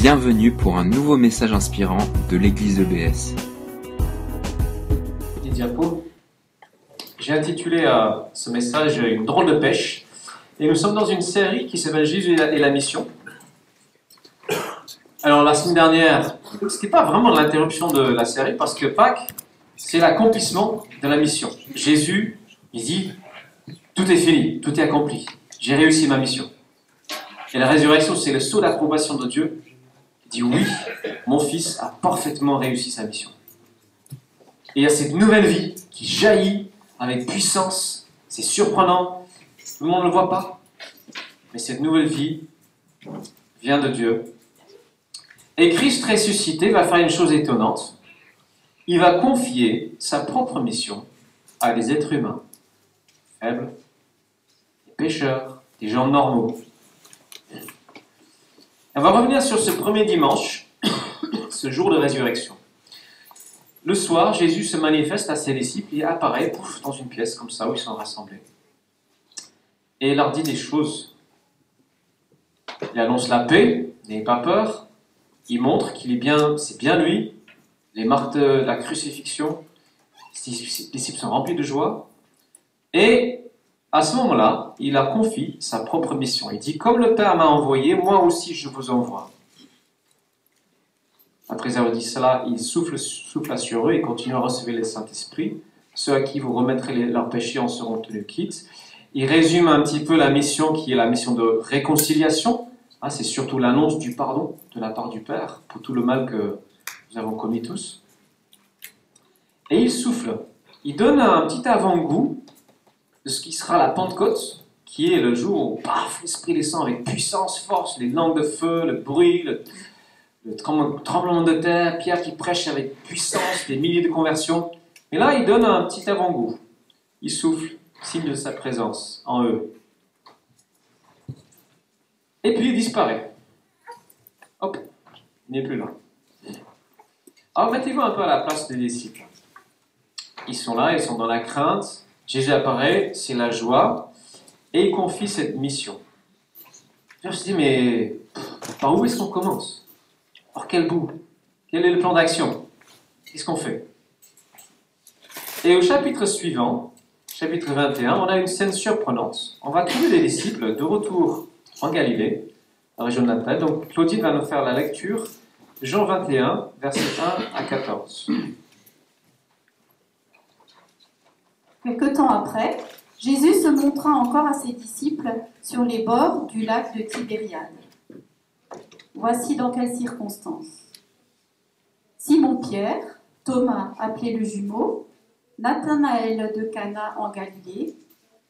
Bienvenue pour un nouveau message inspirant de l'église EBS. Les diapos. J'ai intitulé euh, ce message Une drôle de pêche. Et nous sommes dans une série qui s'appelle Jésus et la, et la mission. Alors la semaine dernière, ce n'était pas vraiment l'interruption de la série parce que Pâques, c'est l'accomplissement de la mission. Jésus, il dit, tout est fini, tout est accompli. J'ai réussi ma mission. Et la résurrection, c'est le saut d'approbation de Dieu. Dit oui, mon fils a parfaitement réussi sa mission. Et il y a cette nouvelle vie qui jaillit avec puissance. C'est surprenant. Tout le monde ne le voit pas. Mais cette nouvelle vie vient de Dieu. Et Christ ressuscité va faire une chose étonnante. Il va confier sa propre mission à des êtres humains, faibles, des pécheurs, des gens normaux. On va revenir sur ce premier dimanche, ce jour de résurrection. Le soir, Jésus se manifeste à ses disciples et apparaît dans une pièce comme ça où ils sont rassemblés. Et il leur dit des choses. Il annonce la paix, n'ayez pas peur. Il montre qu'il est bien, c'est bien lui. Les marques de la crucifixion, les disciples sont remplis de joie. Et à ce moment-là, il a confié sa propre mission. Il dit, comme le Père m'a envoyé, moi aussi je vous envoie. Après avoir dit cela, il souffle, sur eux et continue à recevoir le Saint-Esprit. Ceux à qui vous remettrez leurs péchés en seront tenus quittes. Il résume un petit peu la mission qui est la mission de réconciliation. Ah, c'est surtout l'annonce du pardon de la part du Père pour tout le mal que nous avons commis tous. Et il souffle. Il donne un petit avant-goût de ce qui sera la Pentecôte, qui est le jour où, paf, l'Esprit descend avec puissance, force, les langues de feu, le bruit, le, le trem- tremblement de terre, Pierre qui prêche avec puissance, des milliers de conversions. Et là, il donne un petit avant-goût. Il souffle, signe de sa présence en eux. Et puis il disparaît. Hop, il n'est plus là. Alors mettez-vous un peu à la place des disciples. Ils sont là, ils sont dans la crainte. Jésus apparaît, c'est la joie, et il confie cette mission. Je me suis dit, mais par où est-ce qu'on commence? Par quel bout? Quel est le plan d'action? Qu'est-ce qu'on fait? Et au chapitre suivant, chapitre 21, on a une scène surprenante. On va trouver les disciples de retour en Galilée, la région de Naples. Donc Claudine va nous faire la lecture, Jean 21, versets 1 à 14. Quelque temps après, Jésus se montra encore à ses disciples sur les bords du lac de Tibériade. Voici dans quelles circonstances. Simon-Pierre, Thomas appelé le jumeau, Nathanaël de Cana en Galilée,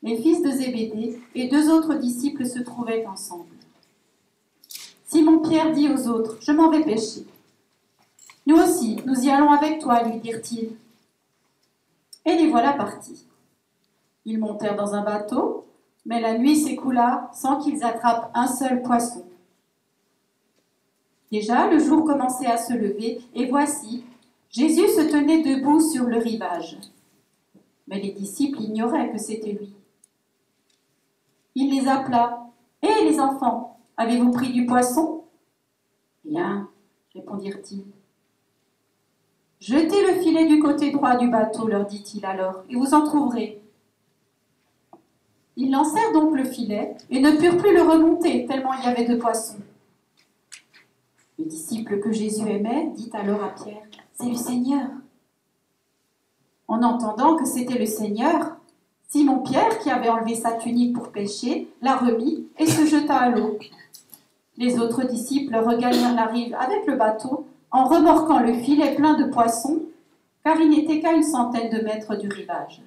les fils de Zébédée et deux autres disciples se trouvaient ensemble. Simon-Pierre dit aux autres, Je m'en vais pêcher. Nous aussi, nous y allons avec toi, lui dirent-ils. Et les voilà partis. Ils montèrent dans un bateau, mais la nuit s'écoula sans qu'ils attrapent un seul poisson. Déjà, le jour commençait à se lever, et voici, Jésus se tenait debout sur le rivage. Mais les disciples ignoraient que c'était lui. Il les appela. Hé les enfants, avez-vous pris du poisson Rien, répondirent-ils. Jetez le filet du côté droit du bateau, leur dit-il alors, et vous en trouverez. Ils lancèrent donc le filet et ne purent plus le remonter, tellement il y avait de poissons. Le disciple que Jésus aimait dit alors à Pierre, C'est le Seigneur. En entendant que c'était le Seigneur, Simon-Pierre, qui avait enlevé sa tunique pour pêcher, la remit et se jeta à l'eau. Les autres disciples regagnèrent la rive avec le bateau en remorquant le filet plein de poissons, car il n'était qu'à une centaine de mètres du rivage.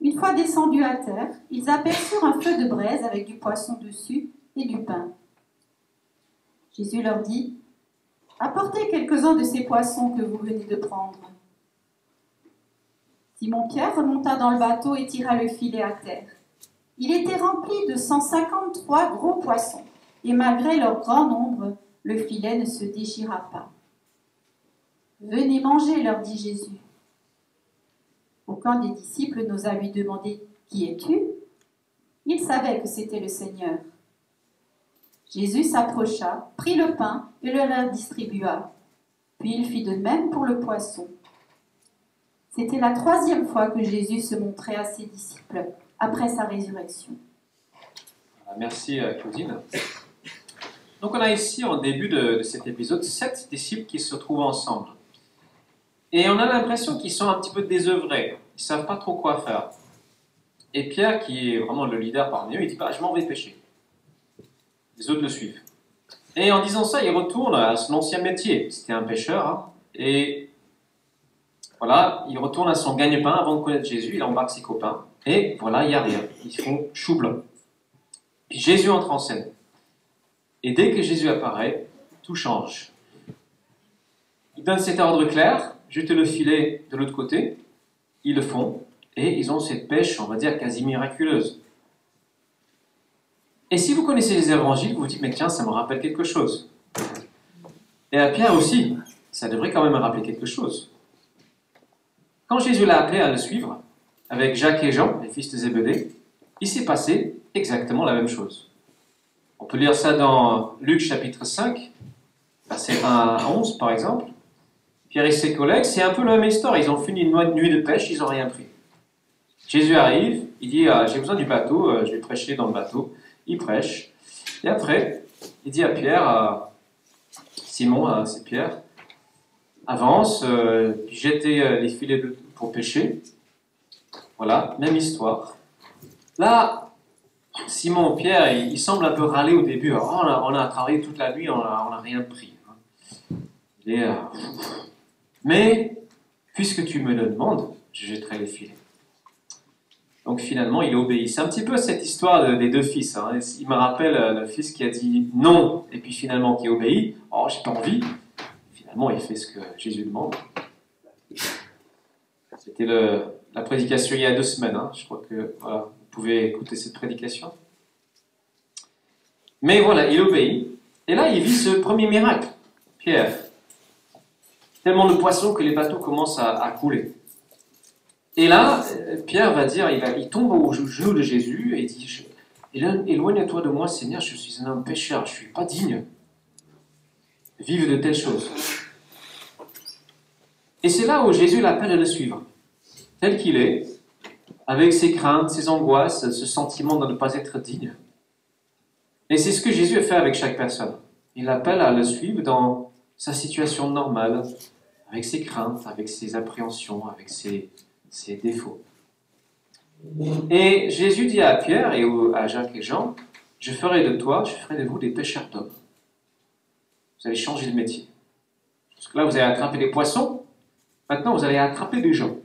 Une fois descendus à terre, ils aperçurent un feu de braise avec du poisson dessus et du pain. Jésus leur dit, Apportez quelques-uns de ces poissons que vous venez de prendre. Simon-Pierre remonta dans le bateau et tira le filet à terre. Il était rempli de 153 gros poissons, et malgré leur grand nombre, le filet ne se déchira pas. Venez manger, leur dit Jésus. Aucun des disciples n'osa lui demander Qui es-tu? Il savait que c'était le Seigneur. Jésus s'approcha, prit le pain et le leur distribua. Puis il fit de même pour le poisson. C'était la troisième fois que Jésus se montrait à ses disciples après sa résurrection. Merci euh, Claudine. Donc on a ici, en début de, cet épisode, sept disciples qui se trouvent ensemble. Et on a l'impression qu'ils sont un petit peu désœuvrés. Ils ne savent pas trop quoi faire. Et Pierre, qui est vraiment le leader parmi eux, il dit bah, Je m'en vais pêcher. Les autres le suivent. Et en disant ça, il retourne à son ancien métier. C'était un pêcheur. Hein. et voilà, il retourne à son gagne-pain avant de connaître Jésus. Il embarque ses copains. Et voilà, il n'y a rien. Ils font chou blanc. Puis Jésus entre en scène. Et dès que Jésus apparaît, tout change. Il donne cet ordre clair, jetez le filet de l'autre côté, ils le font, et ils ont cette pêche, on va dire, quasi miraculeuse. Et si vous connaissez les évangiles, vous vous dites, mais tiens, ça me rappelle quelque chose. Et à Pierre aussi, ça devrait quand même me rappeler quelque chose. Quand Jésus l'a appelé à le suivre, avec Jacques et Jean, les fils de Zébédée, il s'est passé exactement la même chose. On peut lire ça dans Luc chapitre 5, verset 1 à 11 par exemple. Pierre et ses collègues, c'est un peu la même histoire. Ils ont fini une nuit de pêche, ils n'ont rien pris. Jésus arrive, il dit ah, J'ai besoin du bateau, euh, je vais prêcher dans le bateau. Il prêche. Et après, il dit à Pierre, Simon, euh, c'est Pierre, avance, euh, jetez les filets pour pêcher. Voilà, même histoire. Là, Simon Pierre, il, semble un peu râler au début. Oh, on, a, travaillé toute la nuit, on n'a rien pris. Hein. Euh, mais, puisque tu me le demandes, je jetterai les filets. Donc finalement, il obéit. C'est un petit peu cette histoire des deux fils. Hein. Il me rappelle euh, le fils qui a dit non, et puis finalement qui obéit. Oh, j'ai pas envie. Finalement, il fait ce que Jésus demande. C'était la prédication il y a deux semaines. Hein. Je crois que voilà, pouvez écouter cette prédication. Mais voilà, il obéit. Et là, il vit ce premier miracle. Pierre. Tellement de poissons que les bateaux commencent à, couler. Et là, Pierre va dire, il, tombe au genou de Jésus et dit, éloigne-toi de moi, Seigneur, je suis un homme pécheur, je ne suis pas digne. Vive de telles choses. Et c'est là où Jésus l'appelle à le suivre, tel qu'il est, avec ses craintes, ses angoisses, ce sentiment de ne pas être digne. Et c'est ce que Jésus a fait avec chaque personne. Il appelle à le suivre dans sa situation normale, avec ses craintes, avec ses appréhensions, avec ses, défauts. Et Jésus dit à Pierre et à Jacques et Jean, je ferai de toi, je ferai de vous des pêcheurs d'hommes. Vous allez changer de métier. Parce que là, vous allez attraper des poissons, maintenant vous allez attraper des gens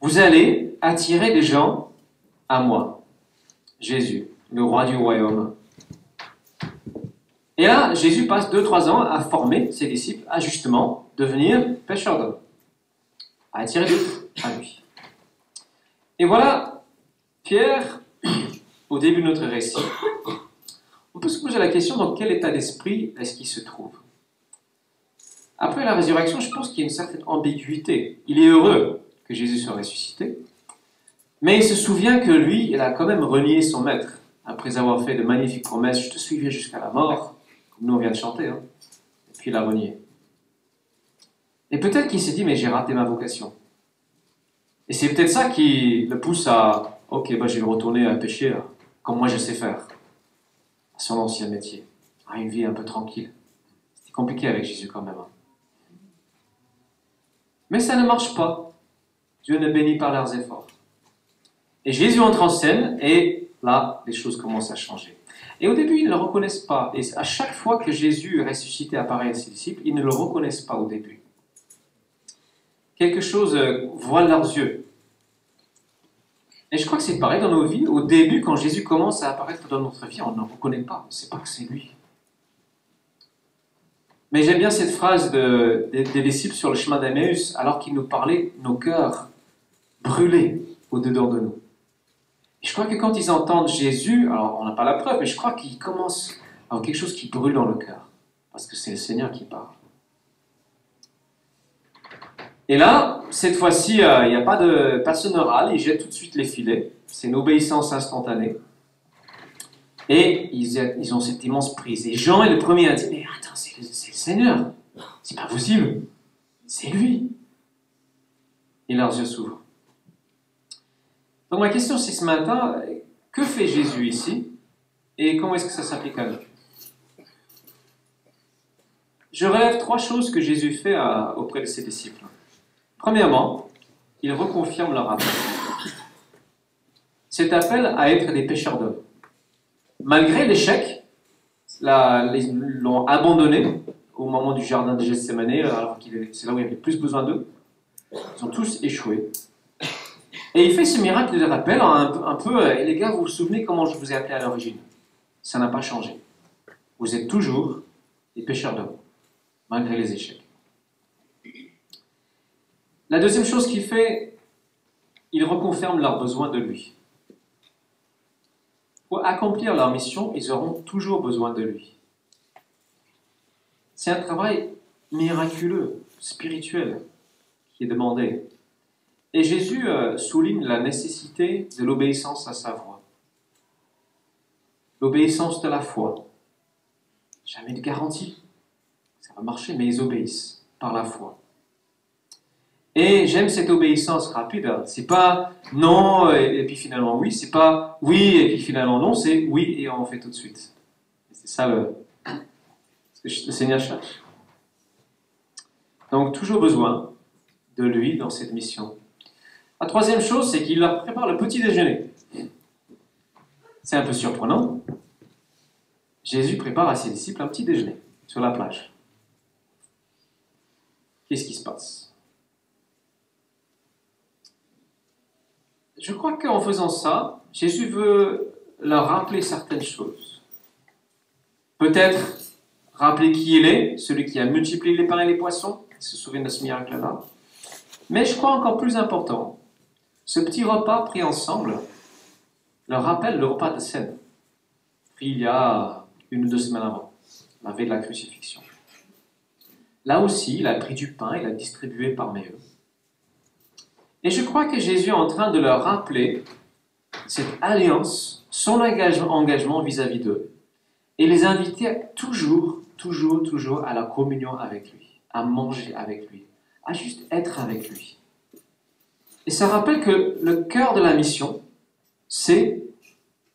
vous allez attirer des gens à moi, Jésus, le roi du royaume. Et là, Jésus passe 2-3 ans à former ses disciples à justement devenir pêcheurs d'hommes, à attirer d'autres à lui. Et voilà, Pierre, au début de notre récit, on peut se poser la question dans quel état d'esprit est-ce qu'il se trouve? Après la résurrection, je pense qu'il y a une certaine ambiguïté. Il est heureux que Jésus soit ressuscité. Mais il se souvient que lui, il a quand même renié son maître, après avoir fait de magnifiques promesses, je te suivrai jusqu'à la mort, comme nous on vient de chanter, hein. et puis il a renié. Et peut-être qu'il s'est dit, mais j'ai raté ma vocation. Et c'est peut-être ça qui le pousse à, ok, bah, je vais retourner à pêcher, comme moi je sais faire, à son ancien métier, à une vie un peu tranquille. C'était compliqué avec Jésus quand même. Hein. Mais ça ne marche pas. Dieu ne bénit pas leurs efforts. Et Jésus entre en scène et là, les choses commencent à changer. Et au début, ils ne le reconnaissent pas. Et à chaque fois que Jésus ressuscité apparaît à ses disciples, ils ne le reconnaissent pas au début. Quelque chose euh, voile leurs yeux. Et je crois que c'est pareil dans nos vies. Au début, quand Jésus commence à apparaître dans notre vie, on ne le reconnaît pas. On ne sait pas que c'est lui. Mais j'aime bien cette phrase des disciples sur le chemin d'Emmaüs, alors qu'ils nous parlaient, nos cœurs brûlés au-dedans de nous. je crois que quand ils entendent Jésus, alors on n'a pas la preuve, mais je crois qu'ils commencent à avoir quelque chose qui brûle dans le cœur, parce que c'est le Seigneur qui parle. Et là, cette fois-ci, euh, il n'y a pas de personne orale, il jette tout de suite les filets. C'est une obéissance instantanée. Et ils, ils ont cette immense prise. Et Jean est le premier à dire Mais attends, c'est le, le Seigneur. C'est pas possible. C'est lui. Et leurs yeux s'ouvrent. Donc ma question c'est ce matin, que fait Jésus ici et comment est-ce que ça s'applique à nous? Je relève trois choses que Jésus fait auprès de ses disciples. Premièrement, il reconfirme leur appel. Cet appel à être des pêcheurs d'hommes. Malgré l'échec, ils l'ont abandonné au moment du jardin de Gethsemane, alors est- c'est là où il y avait le plus besoin d'eux. Ils ont tous échoué. Et il fait ce miracle de rappel un, peu- euh, et les gars, vous vous souvenez comment je vous ai appelé à l'origine? Ça n'a pas changé. Vous êtes toujours des pêcheurs d'hommes, malgré les échecs. La deuxième chose qu'il fait, il reconfirme leurs besoins de lui. Pour accomplir leur mission, ils auront toujours besoin de lui. C'est un travail miraculeux, spirituel, qui est demandé. Et Jésus euh, souligne la nécessité de l'obéissance à sa voix. L'obéissance de la foi. Jamais de garantie. Ça va marcher, mais ils obéissent par la foi. Et j'aime cette obéissance rapide. C'est pas non et, puis finalement oui. C'est pas oui et puis finalement non. C'est oui et on fait tout de suite. C'est ça le Seigneur cherche. Donc toujours besoin de lui dans cette mission. La troisième chose, c'est qu'il leur prépare le petit déjeuner. C'est un peu surprenant. Jésus prépare à ses disciples un petit déjeuner sur la plage. Qu'est-ce qui se passe? Je crois qu'en faisant ça, Jésus veut leur rappeler certaines choses. Peut-être rappeler qui il est, celui qui a multiplié les pains et les poissons. Ils se souviennent de ce miracle-là. Mais je crois encore plus important, ce petit repas pris ensemble leur rappelle le repas de scène, pris il y a une ou deux semaines avant, la veille de la crucifixion. Là aussi, il a pris du pain, il a distribué parmi eux. Et je crois que Jésus est en train de leur rappeler cette alliance, son engagement vis-à-vis d'eux, et les inviter toujours, toujours, toujours à la communion avec lui, à manger avec lui, à juste être avec lui. Et ça rappelle que le cœur de la mission, c'est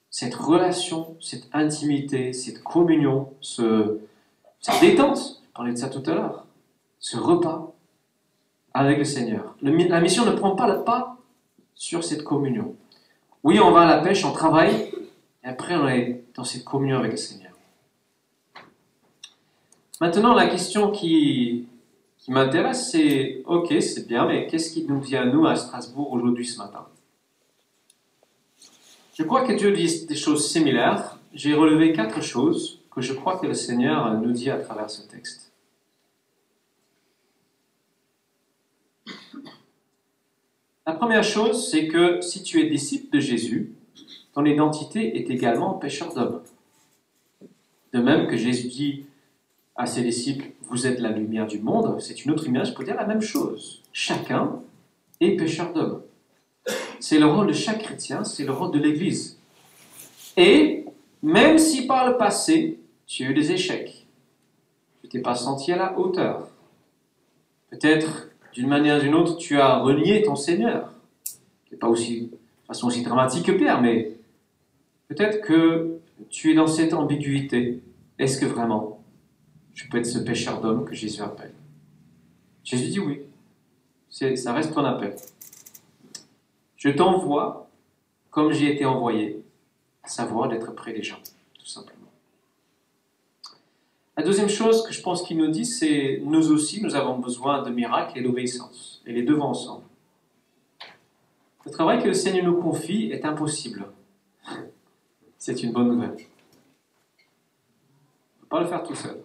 cette relation, cette intimité, cette communion, ce, cette détente, je parlais de ça tout à l'heure, ce repas avec le Seigneur. La mission ne prend pas le pas sur cette communion. Oui, on va à la pêche, on travaille, et après on est dans cette communion avec le Seigneur. Maintenant, la question qui, qui m'intéresse, c'est, ok, c'est bien, mais qu'est-ce qui nous vient, nous, à Strasbourg, aujourd'hui, ce matin? Je crois que Dieu dit des choses similaires. J'ai relevé quatre choses que je crois que le Seigneur nous dit à travers ce texte. La première chose, c'est que si tu es disciple de Jésus, ton identité est également pécheur d'hommes. De même que Jésus dit à ses disciples, vous êtes la lumière du monde, c'est une autre image pour dire la même chose. Chacun est pécheur d'hommes. C'est le rôle de chaque chrétien, c'est le rôle de l'Église. Et même si par le passé, tu as eu des échecs, tu t'es pas senti à la hauteur, peut-être d'une manière ou d'une autre, tu as renié ton Seigneur. Pas aussi, de façon aussi dramatique que Pierre, mais peut-être que tu es dans cette ambiguïté. Est-ce que vraiment je peux être ce pécheur d'homme que Jésus appelle Jésus dit oui. Ça reste ton appel. Je t'envoie comme j'ai été envoyé, à savoir d'être près des gens, tout simplement. La deuxième chose que je pense qu'il nous dit, c'est nous aussi, nous avons besoin de miracles et d'obéissance. Et les deux vont ensemble. Le travail que le Seigneur nous confie est impossible. C'est une bonne nouvelle. On ne peut pas le faire tout seul.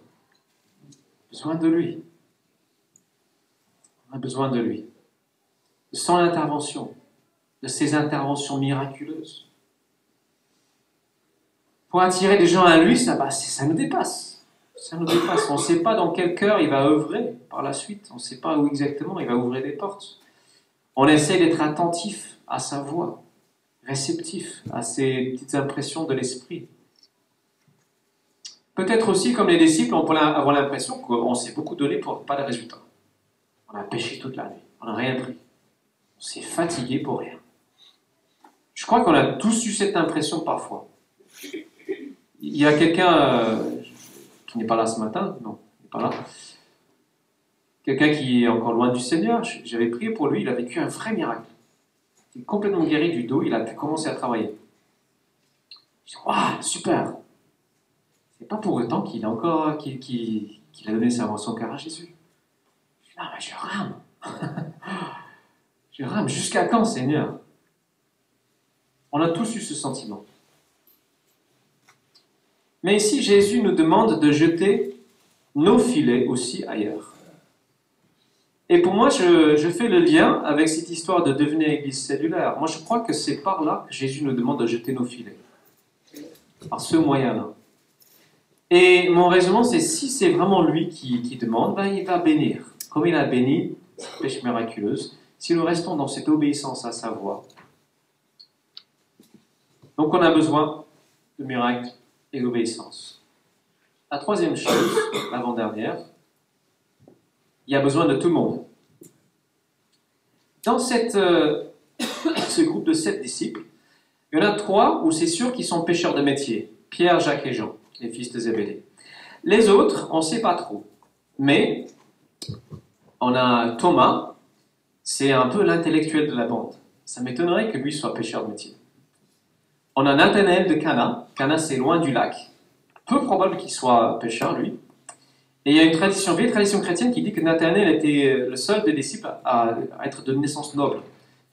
Besoin de lui. On a besoin de lui. De son intervention, de ses interventions miraculeuses. Pour attirer des gens à lui, ça, ça nous dépasse. Ça nous dépasse. On ne sait pas dans quel cœur il va œuvrer par la suite. On ne sait pas où exactement il va ouvrir des portes. On essaie d'être attentif à sa voix, réceptif à ses petites impressions de l'esprit. Peut-être aussi, comme les disciples, on peut avoir l'impression qu'on s'est beaucoup donné pour pas de résultats. On a pêché toute la nuit, on n'a rien pris. On s'est fatigué pour rien. Je crois qu'on a tous eu cette impression parfois. Il y a quelqu'un euh, qui n'est pas là ce matin, non, il n'est pas là. Quelqu'un qui est encore loin du Seigneur, j'avais prié pour lui, il a vécu un vrai miracle. Il est complètement guéri du dos, il a pu commencer à travailler. Je dis, waouh, super C'est pas pour autant qu'il a encore qu'il, a donné sa, son cœur à Jésus. Je ah, mais je rame Je rame, jusqu'à quand, Seigneur? On a tous eu ce sentiment. Mais ici, Jésus nous demande de jeter nos filets aussi ailleurs. Et pour moi, je, fais le lien avec cette histoire de devenir église cellulaire. Moi, je crois que c'est par là que Jésus nous demande de jeter nos filets. Par ce moyen-là. Et mon raisonnement, c'est si c'est vraiment lui qui, demande, ben, il va bénir. Comme il a béni pêche miraculeuse, si nous restons dans cette obéissance à sa voix. Donc on a besoin de miracles et d'obéissance. La troisième chose, l'avant-dernière, il y a besoin de tout le monde. Dans euh, ce groupe de sept disciples, il y en a trois où c'est sûr qu'ils sont pêcheurs de métier. Pierre, Jacques et Jean, les fils de Zébédée. Les autres, on ne sait pas trop. Mais on a Thomas, c'est un peu l'intellectuel de la bande. Ça m'étonnerait que lui soit pêcheur de métier. On a Nathanaël de Cana. Cana, c'est loin du lac. Peu probable qu'il soit pêcheur, lui. Et il y a une tradition, vieille tradition chrétienne qui dit que Nathanaël était le seul des disciples à, être de naissance noble.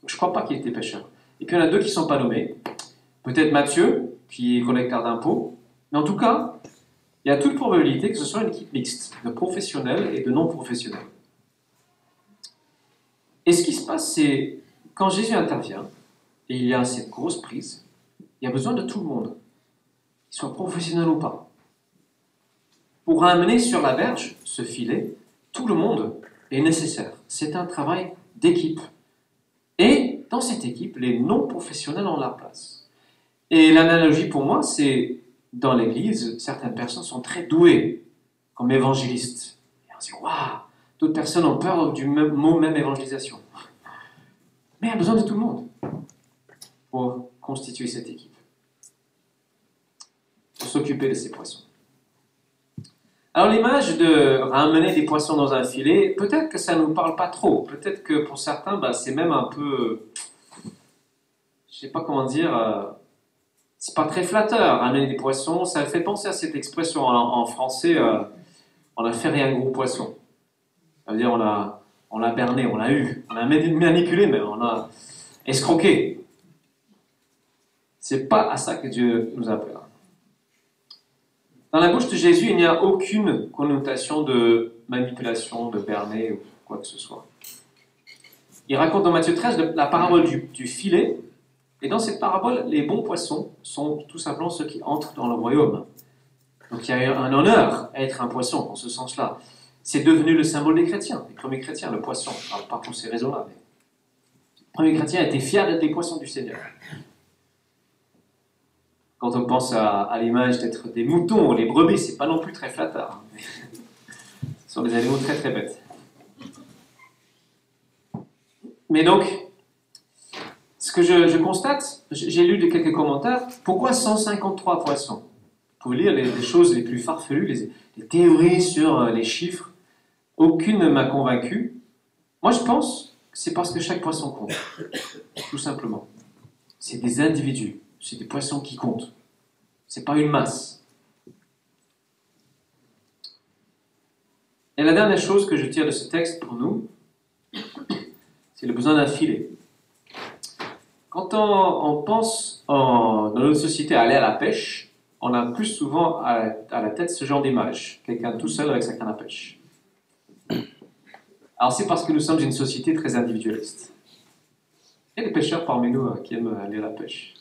Je ne crois pas qu'il était pécheur. Et puis en a deux qui ne sont pas nommés. Peut-être Matthieu, qui est collecteur d'impôts. Mais en tout cas, il y a toute probabilité que ce soit une équipe mixte, de professionnels et de non-professionnels. Et ce qui se passe, c'est quand Jésus intervient, et il y a cette grosse prise, il y a besoin de tout le monde, qu'ils soient professionnels ou pas. Pour ramener sur la berge ce filet, tout le monde est nécessaire. C'est un travail d'équipe. Et dans cette équipe, les non-professionnels ont leur place. Et l'analogie pour moi, c'est dans l'Église, certaines personnes sont très douées comme évangélistes. Et on se dit, waouh, d'autres personnes ont peur du mot même évangélisation. Mais il y a besoin de tout le monde pour constituer cette équipe, pour s'occuper de ces poissons. Alors l'image de ramener des poissons dans un filet, peut-être que ça ne nous parle pas trop. Peut-être que pour certains, bah, c'est même un peu, je sais pas comment dire, euh, c'est pas très flatteur. Ramener des poissons, ça fait penser à cette expression en, français, euh, on a fait rien gros poisson. Ça veut dire on a, on l'a berné, on l'a eu, on l'a manipulé mais on a escroqué. C'est pas à ça que Dieu nous appelle. Dans la bouche de Jésus, il n'y a aucune connotation de manipulation, de berner ou quoi que ce soit. Il raconte dans Matthieu 13 la parabole du, filet, et dans cette parabole, les bons poissons sont tout simplement ceux qui entrent dans le royaume. Donc il y a un honneur à être un poisson en ce sens-là. C'est devenu le symbole des chrétiens, des premiers chrétiens, le poisson. Alors, pas pour ces raisons-là, les premiers chrétiens étaient fiers d'être des poissons du Seigneur. Quand on pense à, l'image d'être des moutons ou les brebis, c'est pas non plus très flatteur. Ce sont des animaux très très bêtes. Mais donc, ce que je, constate, j'ai lu quelques commentaires, pourquoi 153 poissons? Pour lire les, choses les plus farfelues, les, les théories sur euh, les chiffres, aucune ne m'a convaincu. Moi, je pense que c'est parce que chaque poisson compte, tout simplement. C'est des individus c'est des poissons qui comptent. C'est pas une masse. Et la dernière chose que je tire de ce texte pour nous, c'est le besoin d'un filet. Quand on, pense dans notre société à aller à la pêche, on a plus souvent à, la tête ce genre d'image, quelqu'un tout seul avec sa canne à pêche. Alors c'est parce que nous sommes une société très individualiste. Il y a des pêcheurs parmi nous euh, qui aiment aller à la pêche.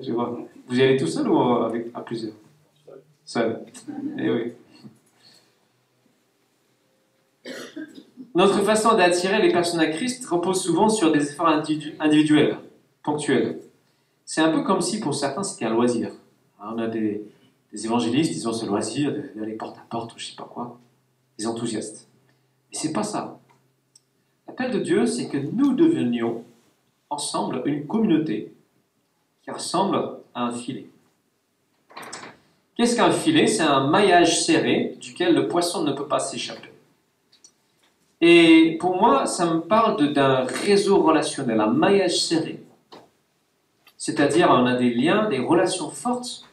Je vois. Vous y allez tout seul ou avec, à plusieurs? Seul. Eh oui. Notre façon d'attirer les personnes à Christ repose souvent sur des efforts individuels, ponctuels. C'est un peu comme si pour certains c'était un loisir. on a des, évangélistes, ils ont ce loisir d'aller porte à porte ou je sais pas quoi, des enthousiastes. Mais c'est pas ça. L'appel de Dieu, c'est que nous devenions ensemble une communauté qui ressemble à un filet. Qu'est-ce qu'un filet? C'est un maillage serré duquel le poisson ne peut pas s'échapper. Et pour moi, ça me parle d'un réseau relationnel, un maillage serré. C'est-à-dire, on a des liens, des relations fortes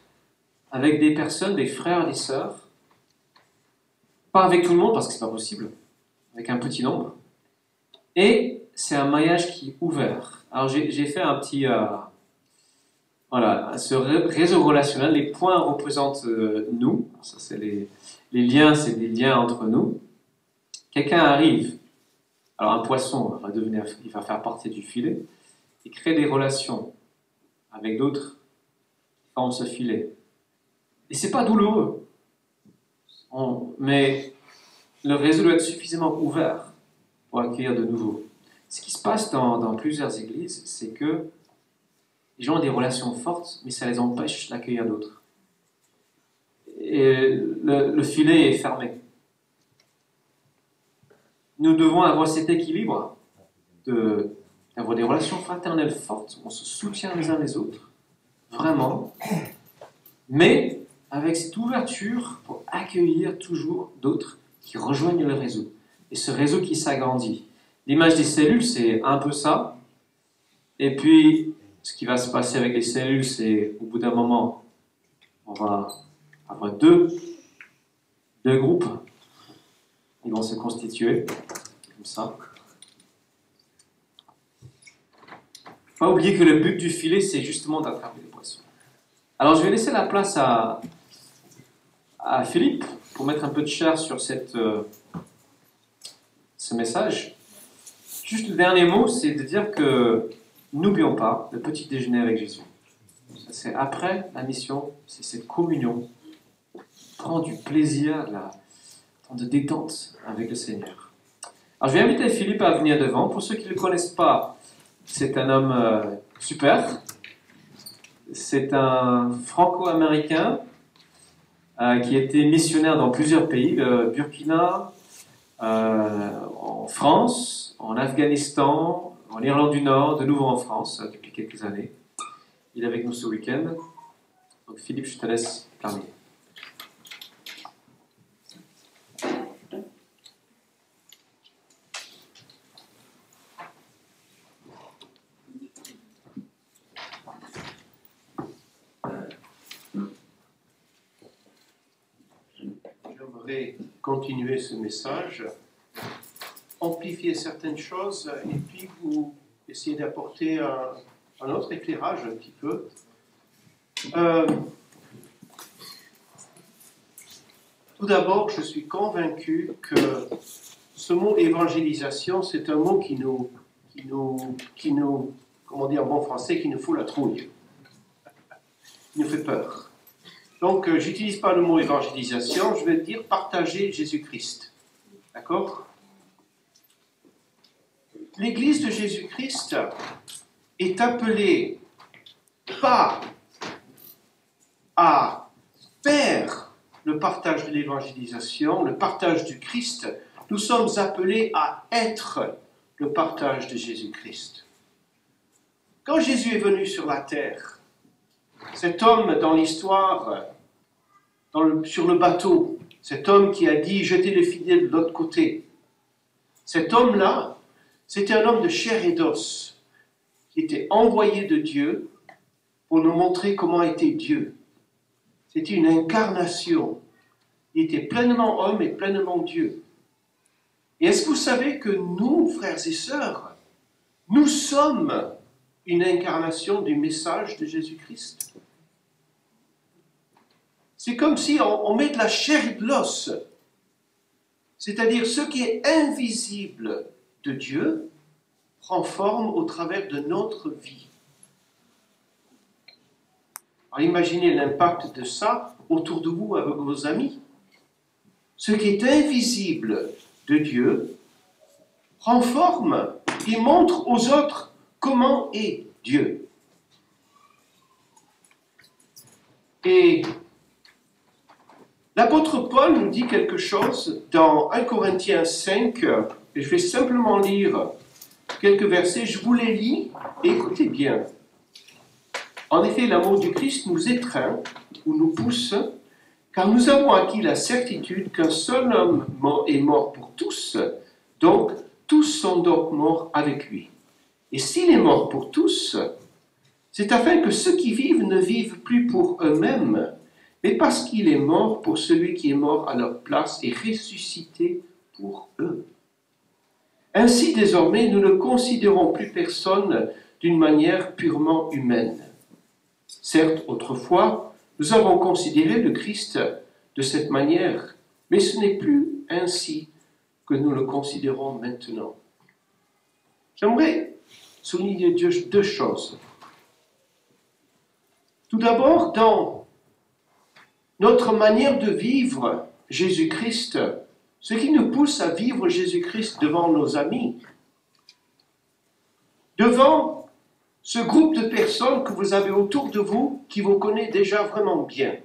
avec des personnes, des frères, des sœurs. Pas avec tout le monde, parce que c'est pas possible, avec un petit nombre. Et c'est un maillage qui est ouvert. Alors j'ai fait un petit... Euh, voilà, ce réseau relationnel, les points représentent euh, nous. Ça, c'est les, liens, c'est des liens entre nous. Quelqu'un arrive, alors un poisson va devenir, il va faire partie du filet, et crée des relations avec d'autres qui forment ce filet. Et c'est pas douloureux. mais le réseau doit être suffisamment ouvert pour accueillir de nouveau. Ce qui se passe dans, plusieurs églises, c'est que les gens ont des relations fortes, mais ça les empêche d'accueillir d'autres. Et le, filet est fermé. Nous devons avoir cet équilibre d'avoir des relations fraternelles fortes, on se soutient les uns les autres, vraiment, mais avec cette ouverture pour accueillir toujours d'autres qui rejoignent le réseau. Et ce réseau qui s'agrandit. L'image des cellules, c'est un peu ça. Et puis, ce qui va se passer avec les cellules, c'est au bout d'un moment, on va avoir deux, deux groupes. Ils vont se constituer, comme ça. Pas oublier que le but du filet, c'est justement d'attraper les poissons. Alors, je vais laisser la place à, à Philippe pour mettre un peu de chair sur cette, euh, ce message. Juste le dernier mot, c'est de dire que n'oublions pas le petit déjeuner avec Jésus. C'est après la mission, c'est cette communion. Prends du plaisir, la temps de détente avec le Seigneur. Alors je vais inviter Philippe à venir devant. Pour ceux qui ne le connaissent pas, c'est un homme euh, super. C'est un franco-américain euh, qui a été missionnaire dans plusieurs pays, le Burkina, euh, en France, en Afghanistan, en Irlande du Nord, de nouveau en France depuis quelques années. Il est avec nous ce week-end. Donc Philippe, je te laisse terminer. Ce message, amplifier certaines choses et puis vous essayer d'apporter un, autre éclairage un petit peu. Euh, tout d'abord, je suis convaincu que ce mot évangélisation, c'est un mot qui nous, qui nous, qui nous, comment dire en bon français, qui nous fout la trouille, qui nous fait peur. Donc, euh, j'utilise pas le mot évangélisation, je vais dire partager Jésus-Christ. D'accord? L'Église de Jésus-Christ est appelée pas à faire le partage de l'évangélisation, le partage du Christ, nous sommes appelés à être le partage de Jésus-Christ. Quand Jésus est venu sur la terre, cet homme dans l'histoire, sur le bateau, cet homme qui a dit jetez les filets de l'autre côté, cet homme-là, c'était un homme de chair et d'os, qui était envoyé de Dieu pour nous montrer comment était Dieu. C'était une incarnation. Il était pleinement homme et pleinement Dieu. Et est-ce que vous savez que nous, frères et sœurs, nous sommes une incarnation du message de Jésus-Christ c'est comme si on, met de la chair et de l'os. C'est-à-dire ce qui est invisible de Dieu prend forme au travers de notre vie. Imaginez l'impact de ça autour de vous avec vos amis. Ce qui est invisible de Dieu prend forme et montre aux autres comment est Dieu? Et L'apôtre Paul nous dit quelque chose dans 1 Corinthiens 5, et je vais simplement lire quelques versets, je vous les lis, écoutez bien. En effet, l'amour du Christ nous étreint ou nous pousse, car nous avons acquis la certitude qu'un seul homme est mort pour tous, donc tous sont donc morts avec lui. Et s'il est mort pour tous, c'est afin que ceux qui vivent ne vivent plus pour eux-mêmes, mais parce qu'il est mort pour celui qui est mort à leur place et ressuscité pour eux. Ainsi désormais, nous ne considérons plus personne d'une manière purement humaine. Certes, autrefois, nous avons considéré le Christ de cette manière, mais ce n'est plus ainsi que nous le considérons maintenant. J'aimerais souligner deux choses. Tout d'abord, dans notre manière de vivre Jésus-Christ, ce qui nous pousse à vivre Jésus-Christ devant nos amis, devant ce groupe de personnes que vous avez autour de vous qui vous connaît déjà vraiment bien.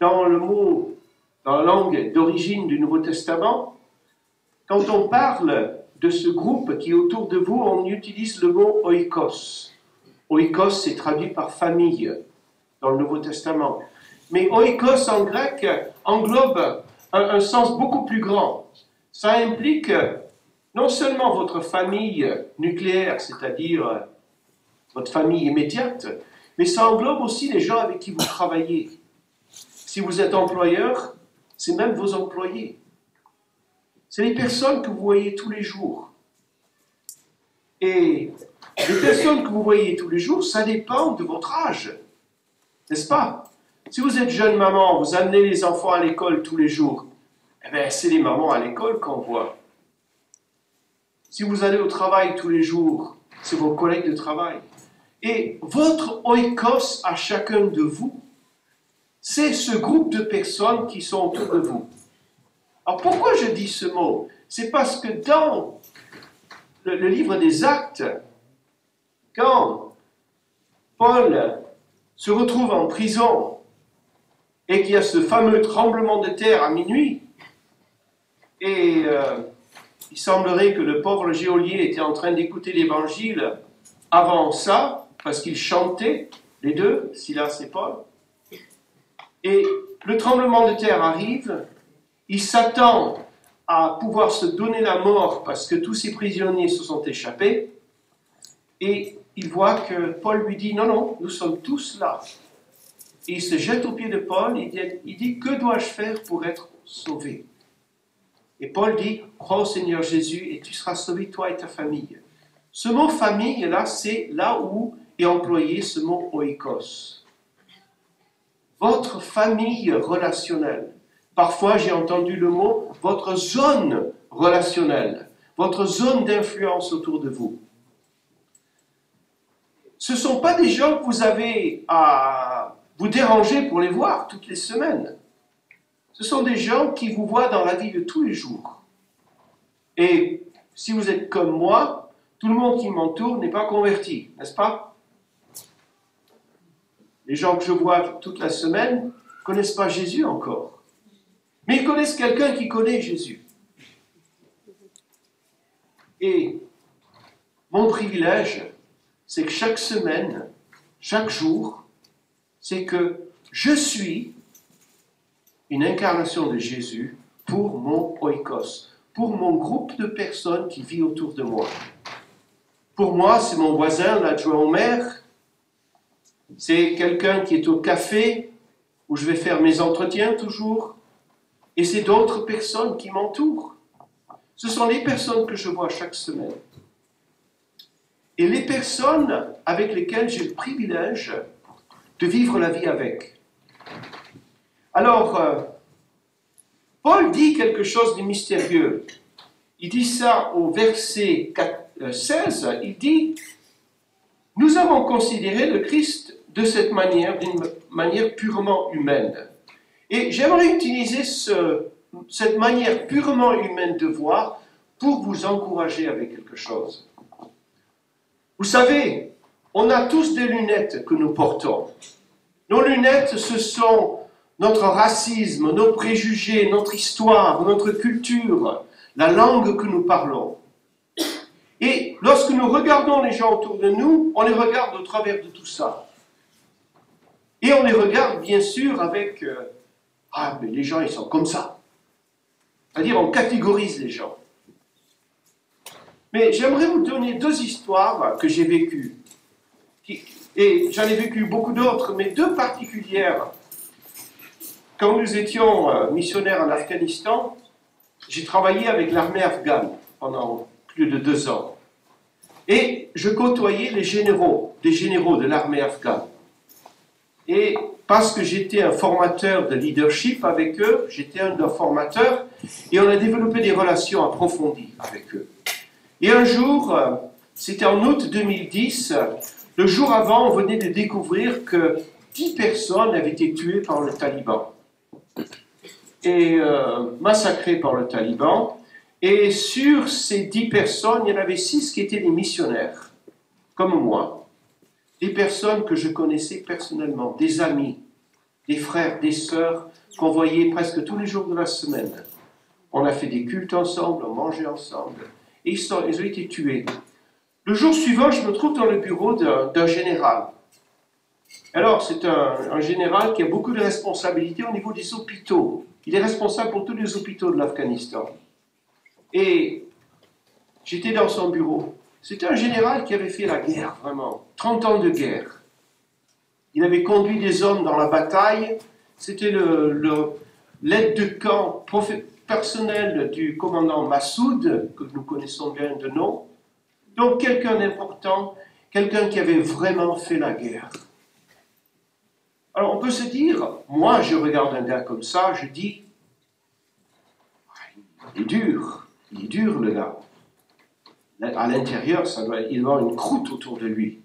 Dans le mot, dans la langue d'origine du Nouveau Testament, quand on parle de ce groupe qui est autour de vous, on utilise le mot oikos. Oikos, c'est traduit par famille dans le Nouveau Testament. Mais oikos en grec englobe un, sens beaucoup plus grand. Ça implique non seulement votre famille nucléaire, c'est-à-dire votre famille immédiate, mais ça englobe aussi les gens avec qui vous travaillez. Si vous êtes employeur, c'est même vos employés. C'est les personnes que vous voyez tous les jours. Et les personnes que vous voyez tous les jours, ça dépend de votre âge. N'est-ce pas? Si vous êtes jeune maman, vous amenez les enfants à l'école tous les jours, eh bien, c'est les mamans à l'école qu'on voit. Si vous allez au travail tous les jours, c'est vos collègues de travail. Et votre oikos à chacun de vous, c'est ce groupe de personnes qui sont autour de vous. Alors pourquoi je dis ce mot? C'est parce que dans le, livre des actes, quand Paul se retrouve en prison et qu'il y a ce fameux tremblement de terre à minuit, et euh, il semblerait que le pauvre geôlier était en train d'écouter l'évangile avant ça, parce qu'il chantait, les deux, Silas et Paul. Et le tremblement de terre arrive, il s'attend à pouvoir se donner la mort parce que tous ses prisonniers se sont échappés. Et il voit que Paul lui dit, non, non, nous sommes tous là. Et il se jette aux pieds de Paul et il dit, que dois-je faire pour être sauvé? Et Paul dit, crois au Seigneur Jésus et tu seras sauvé, toi et ta famille. Ce mot famille, là, c'est là où est employé ce mot oikos. Votre famille relationnelle. Parfois, j'ai entendu le mot votre zone relationnelle, votre zone d'influence autour de vous. Ce ne sont pas des gens que vous avez à vous déranger pour les voir toutes les semaines. Ce sont des gens qui vous voient dans la vie de tous les jours. Et si vous êtes comme moi, tout le monde qui m'entoure n'est pas converti, n'est-ce pas? Les gens que je vois toute la semaine ne connaissent pas Jésus encore. Mais ils connaissent quelqu'un qui connaît Jésus. Et mon privilège, c'est que chaque semaine, chaque jour, c'est que je suis une incarnation de Jésus pour mon oikos, pour mon groupe de personnes qui vit autour de moi. Pour moi, c'est mon voisin, l'adjoint au maire, c'est quelqu'un qui est au café où je vais faire mes entretiens toujours, et c'est d'autres personnes qui m'entourent. Ce sont les personnes que je vois chaque semaine. Et les personnes avec lesquelles j'ai le privilège de vivre la vie avec. Alors, euh, Paul dit quelque chose de mystérieux. Il dit ça au verset 16. Euh, il dit, nous avons considéré le Christ de cette manière, d'une manière purement humaine. Et j'aimerais utiliser cette manière purement humaine de voir pour vous encourager avec quelque chose. Vous savez, on a tous des lunettes que nous portons. Nos lunettes, ce sont notre racisme, nos préjugés, notre histoire, notre culture, la langue que nous parlons. Et lorsque nous regardons les gens autour de nous, on les regarde au travers de tout ça. Et on les regarde bien sûr avec euh, Ah, mais les gens, ils sont comme ça. C'est-à-dire, on catégorise les gens. Mais j'aimerais vous donner deux histoires que j'ai vécues. Et j'en ai vécu beaucoup d'autres, mais deux particulières. Quand nous étions euh, missionnaires en Afghanistan, j'ai travaillé avec l'armée afghane pendant plus de deux ans. Et je côtoyais les généraux, des généraux de l'armée afghane. Et parce que j'étais un formateur de leadership avec eux, j'étais un de leurs formateurs, et on a développé des relations approfondies avec eux. Et un jour, euh, c'était en août 2010, le jour avant, on venait de découvrir que dix personnes avaient été tuées par le taliban et euh, massacrées par le taliban. Et sur ces dix personnes, il y en avait six qui étaient des missionnaires, comme moi. Des personnes que je connaissais personnellement, des amis, des frères, des sœurs qu'on voyait presque tous les jours de la semaine. On a fait des cultes ensemble, on mangeait ensemble. Et ils, ont été tués. Le jour suivant, je me trouve dans le bureau d'un général. Alors, c'est un, général qui a beaucoup de responsabilités au niveau des hôpitaux. Il est responsable pour tous les hôpitaux de l'Afghanistan. Et j'étais dans son bureau. C'était un général qui avait fait la guerre, vraiment. 30 ans de guerre. Il avait conduit des hommes dans la bataille. C'était le, l'aide de camp personnel du commandant Massoud, que nous connaissons bien de nom. Donc quelqu'un d'important, quelqu'un qui avait vraiment fait la guerre. Alors on peut se dire, moi je regarde un gars comme ça, je dis, il est dur, il est dur le gars. À l'intérieur, ça doit, il doit avoir une croûte autour de lui.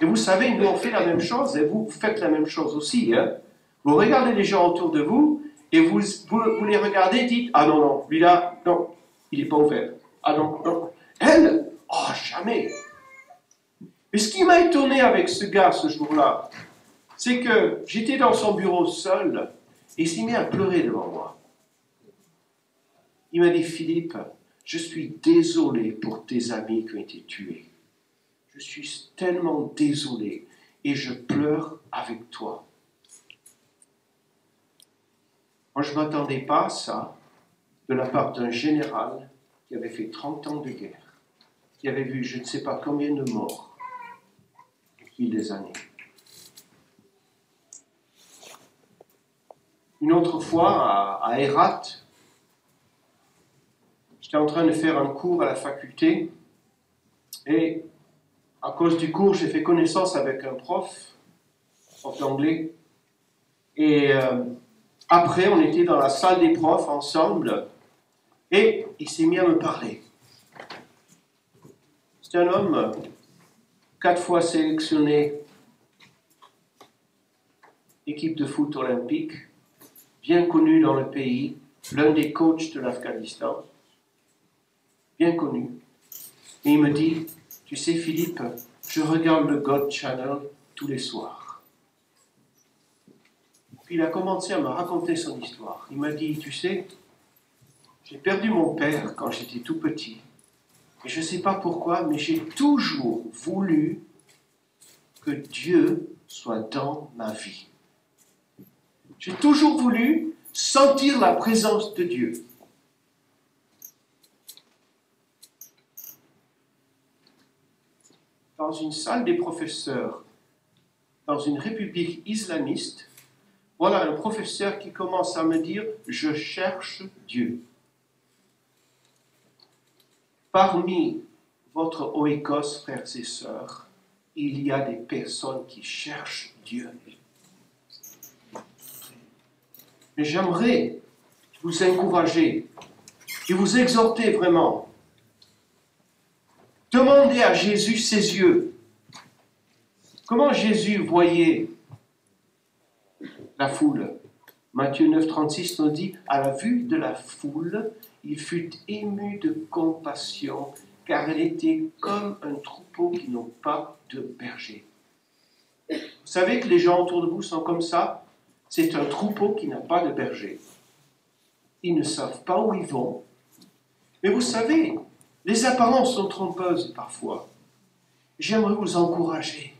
Et vous savez, nous on fait la même chose et vous faites la même chose aussi. Hein. Vous regardez les gens autour de vous et vous, les regardez et dites Ah non, non, lui là, non, il n'est pas ouvert. Ah non, non. Elle, oh, jamais. Mais ce qui m'a étonné avec ce gars ce jour-là, c'est que j'étais dans son bureau seul et il s'est mis à pleurer devant moi. Il m'a dit Philippe, je suis désolé pour tes amis qui ont été tués. Je suis tellement désolé et je pleure avec toi. Moi, je ne m'attendais pas à ça de la part d'un général qui avait fait 30 ans de guerre, qui avait vu je ne sais pas combien de morts au fil des années. Une autre fois, à, Herat, j'étais en train de faire un cours à la faculté et à cause du cours, j'ai fait connaissance avec un prof, prof d'anglais. Et euh, après, on était dans la salle des profs ensemble et il s'est mis à me parler. C'est un homme quatre fois sélectionné équipe de foot olympique, bien connu dans le pays, l'un des coachs de l'Afghanistan, bien connu. Et il me dit, tu sais Philippe, je regarde le God Channel tous les soirs il a commencé à me raconter son histoire. Il m'a dit, tu sais, j'ai perdu mon père quand j'étais tout petit. Et je ne sais pas pourquoi, mais j'ai toujours voulu que Dieu soit dans ma vie. J'ai toujours voulu sentir la présence de Dieu. Dans une salle des professeurs, dans une république islamiste, voilà un professeur qui commence à me dire, je cherche Dieu. Parmi votre oikos, frères et sœurs, il y a des personnes qui cherchent Dieu. Mais j'aimerais vous encourager et vous exhorter vraiment. Demandez à Jésus ses yeux. Comment Jésus voyait la foule? Matthieu 9, 36 nous dit, à la vue de la foule, il fut ému de compassion, car elle était comme un troupeau qui n'ont pas de berger. Vous savez que les gens autour de vous sont comme ça? C'est un troupeau qui n'a pas de berger. Ils ne savent pas où ils vont. Mais vous savez, les apparences sont trompeuses parfois. J'aimerais vous encourager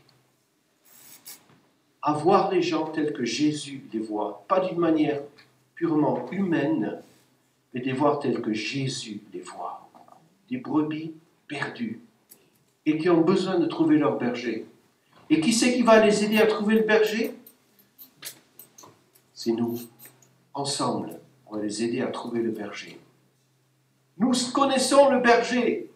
à voir les gens tels que Jésus les voit, pas d'une manière purement humaine, mais de les voir tels que Jésus les voit. Des brebis perdues et qui ont besoin de trouver leur berger. Et qui c'est qui va les aider à trouver le berger? C'est nous. Ensemble, on va les aider à trouver le berger. Nous connaissons le berger.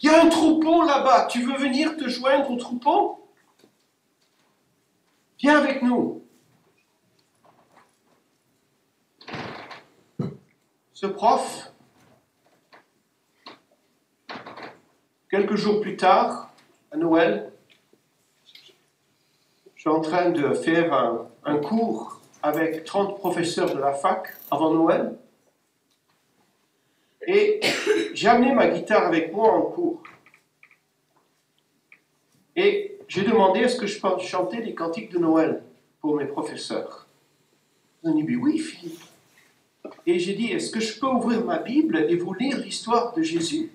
Il y a un troupeau là-bas. Tu veux venir te joindre au troupeau? Viens avec nous. Ce prof, quelques jours plus tard, à Noël, je suis en train de faire un, cours avec 30 professeurs de la fac avant Noël. Et j'ai amené ma guitare avec moi en cours. Et j'ai demandé est-ce que je peux chanter des cantiques de Noël pour mes professeurs. Ils ont dit oui, Philippe. Et j'ai dit est-ce que je peux ouvrir ma Bible et vous lire l'histoire de Jésus?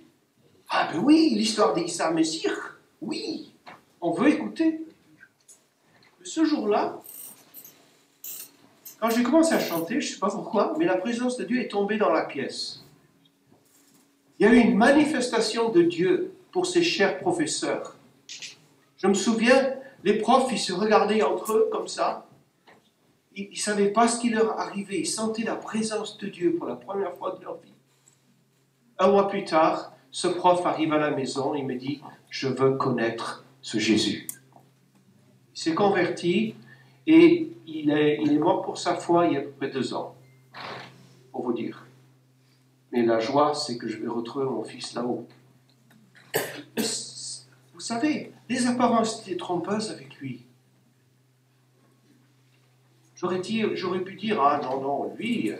Ah ben oui, l'histoire d'Issa Messire. Oui, on veut écouter. Ce jour-là, quand j'ai commencé à chanter, je ne sais pas pourquoi, mais la présence de Dieu est tombée dans la pièce. Il y a eu une manifestation de Dieu pour ces chers professeurs. Je me souviens, les profs, ils se regardaient entre eux comme ça. Ils ne savaient pas ce qui leur arrivait. Ils sentaient la présence de Dieu pour la première fois de leur vie. Un mois plus tard, ce prof arrive à la maison et me dit, je veux connaître ce Jésus. Il s'est converti et il est, il est mort pour sa foi il y a à peu près deux ans, pour vous dire. Mais la joie, c'est que je vais retrouver mon fils là-haut. Vous savez, les apparences étaient trompeuses avec lui. J'aurais, pu dire, ah non, non, lui,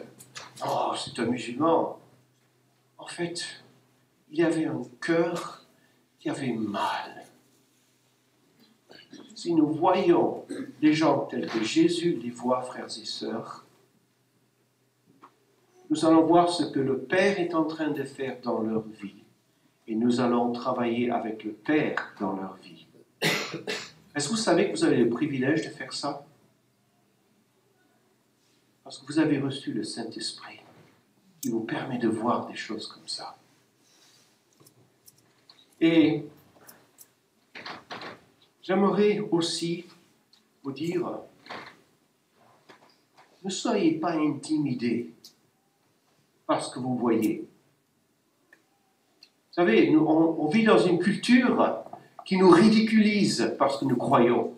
oh, c'est un musulman. En fait, il avait un cœur qui avait mal. Si nous voyons les gens tels que Jésus les voit, frères et sœurs, nous allons voir ce que le Père est en train de faire dans leur vie. Et nous allons travailler avec le Père dans leur vie. Est-ce que vous savez que vous avez le privilège de faire ça? Parce que vous avez reçu le Saint-Esprit qui vous permet de voir des choses comme ça. Et j'aimerais aussi vous dire, ne soyez pas intimidés par ce que vous voyez. Vous savez, nous, on, vit dans une culture qui nous ridiculise parce que nous croyons.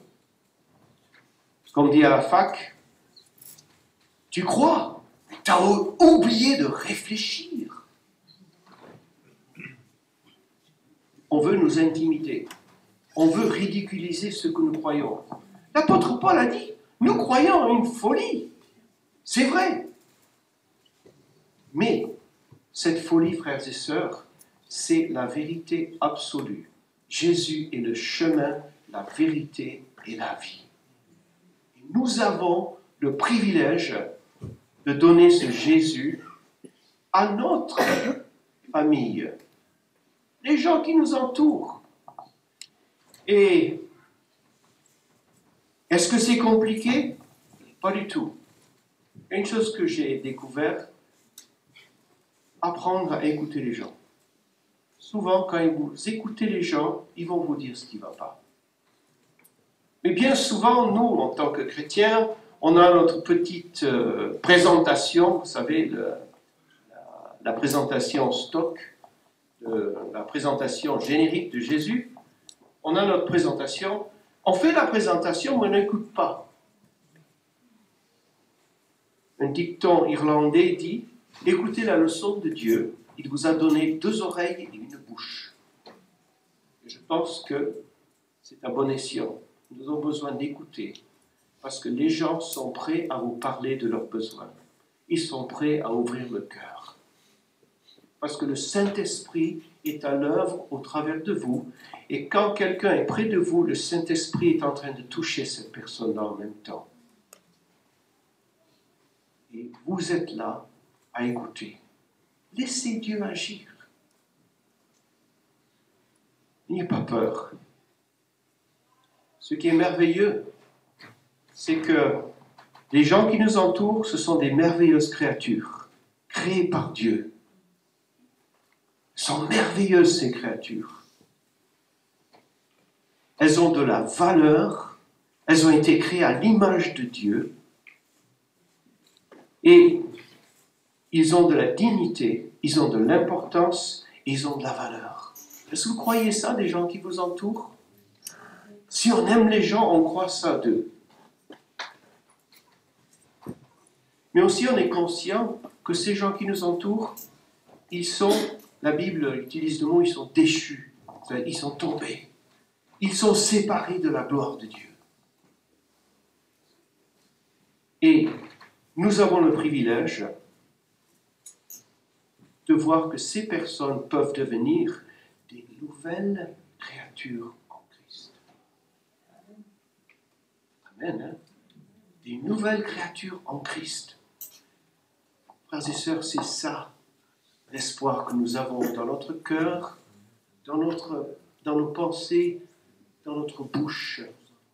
Comme dit à la fac, tu crois, tu as oublié de réfléchir. On veut nous intimider. On veut ridiculiser ce que nous croyons. L'apôtre Paul a dit, nous croyons en une folie. C'est vrai. Mais cette folie, frères et sœurs, c'est la vérité absolue. Jésus est le chemin, la vérité et la vie. nous avons le privilège de donner ce Jésus à notre famille, les gens qui nous entourent. Et est-ce que c'est compliqué? Pas du tout. Une chose que j'ai découverte, apprendre à écouter les gens. Souvent, quand vous écoutez les gens, ils vont vous dire ce qui ne va pas. Mais bien souvent, nous, en tant que chrétiens, on a notre petite euh, présentation, vous savez, la, présentation stock, la présentation générique de Jésus. On a notre présentation. On fait la présentation, mais on n'écoute pas. Un dicton irlandais dit Écoutez la leçon de Dieu. Il vous a donné deux oreilles et une bouche. Je pense que c'est un bon escient. Nous avons besoin d'écouter parce que les gens sont prêts à vous parler de leurs besoins. Ils sont prêts à ouvrir le cœur. Parce que le Saint-Esprit est à l'œuvre au travers de vous. Et quand quelqu'un est près de vous, le Saint-Esprit est en train de toucher cette personne-là en même temps. Et vous êtes là à écouter. Laissez Dieu agir. N'ayez pas peur. Ce qui est merveilleux, c'est que les gens qui nous entourent, ce sont des merveilleuses créatures, créées par Dieu. Elles sont merveilleuses, ces créatures. Elles ont de la valeur, elles ont été créées à l'image de Dieu, et ils ont de la dignité, ils ont de l'importance, ils ont de la valeur. Est-ce que vous croyez ça des gens qui vous entourent? Si on aime les gens, on croit ça d'eux. Mais aussi on est conscient que ces gens qui nous entourent, ils sont, la Bible utilise le mot, ils sont déchus, ils sont tombés, ils sont séparés de la gloire de Dieu. Et nous avons le privilège de voir que ces personnes peuvent devenir des nouvelles créatures en Christ. Amen. Hein? Des nouvelles créatures en Christ. Frères et sœurs, c'est ça l'espoir que nous avons dans notre cœur, dans, notre, dans nos pensées, dans notre bouche.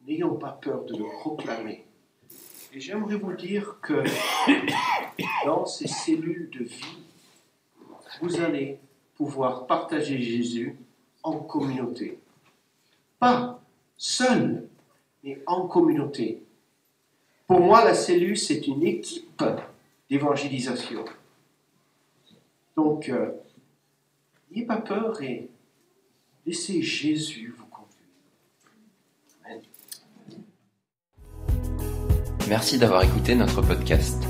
N'ayons pas peur de le proclamer. Et j'aimerais vous dire que dans ces cellules de vie, vous allez pouvoir partager Jésus en communauté. Pas seul, mais en communauté. Pour moi, la cellule, c'est une équipe d'évangélisation. Donc, euh, n'ayez pas peur et laissez Jésus vous conduire. Amen. Merci d'avoir écouté notre podcast.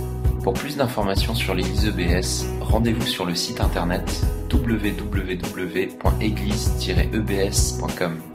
Pour plus d'informations sur l'Église EBS, rendez-vous sur le site internet www.église-ebs.com.